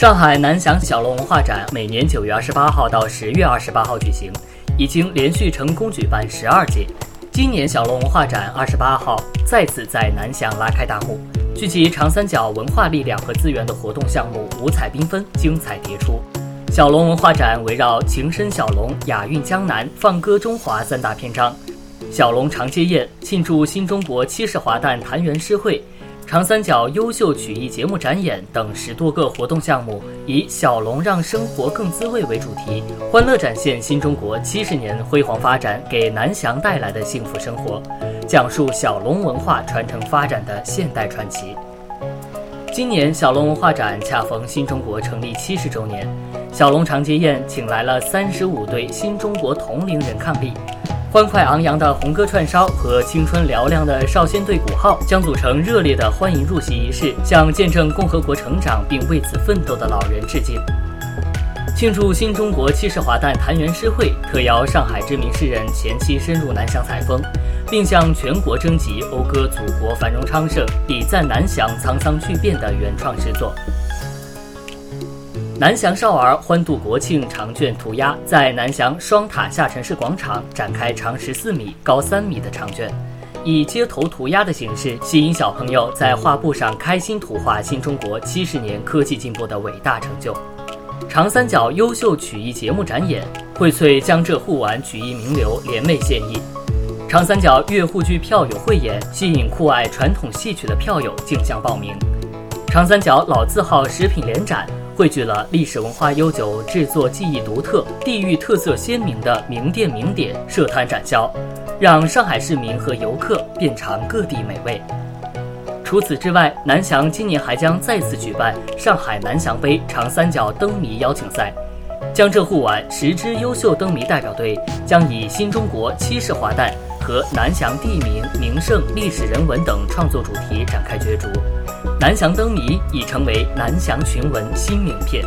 上海南翔小龙文化展每年九月二十八号到十月二十八号举行，已经连续成功举办十二届。今年小龙文化展二十八号再次在南翔拉开大幕，聚集长三角文化力量和资源的活动项目五彩缤纷、精彩迭出。小龙文化展围绕“情深小龙”“雅韵江南”“放歌中华”三大篇章，小龙长街宴庆祝新中国七十华诞坛元诗会。长三角优秀曲艺节目展演等十多个活动项目，以“小龙让生活更滋味”为主题，欢乐展现新中国七十年辉煌发展给南翔带来的幸福生活，讲述小龙文化传承发展的现代传奇。今年小龙文化展恰逢新中国成立七十周年，小龙长街宴请来了三十五对新中国同龄人伉俪。欢快昂扬的红歌串烧和青春嘹亮的少先队鼓号将组成热烈的欢迎入席仪式，向见证共和国成长并为此奋斗的老人致敬。庆祝新中国七十华诞谭元诗会，特邀上海知名诗人前期深入南翔采风，并向全国征集讴歌祖国繁荣昌盛、礼赞南翔沧桑巨变的原创诗作。南翔少儿欢度国庆长卷涂鸦在南翔双塔下沉式广场展开长十四米、高三米的长卷，以街头涂鸦的形式吸引小朋友在画布上开心涂画新中国七十年科技进步的伟大成就。长三角优秀曲艺节目展演荟萃江浙沪皖曲艺名流联袂献艺，长三角粤沪剧票友汇演吸引酷爱传统戏曲的票友竞相报名。长三角老字号食品联展。汇聚了历史文化悠久、制作技艺独特、地域特色鲜明的名店名点设摊展销，让上海市民和游客遍尝各地美味。除此之外，南翔今年还将再次举办上海南翔杯长三角灯谜邀请赛，江浙沪皖十支优秀灯谜代表队将以新中国七世华诞和南翔地名、名胜、历史人文等创作主题展开角逐。南翔灯谜已成为南翔群文新名片。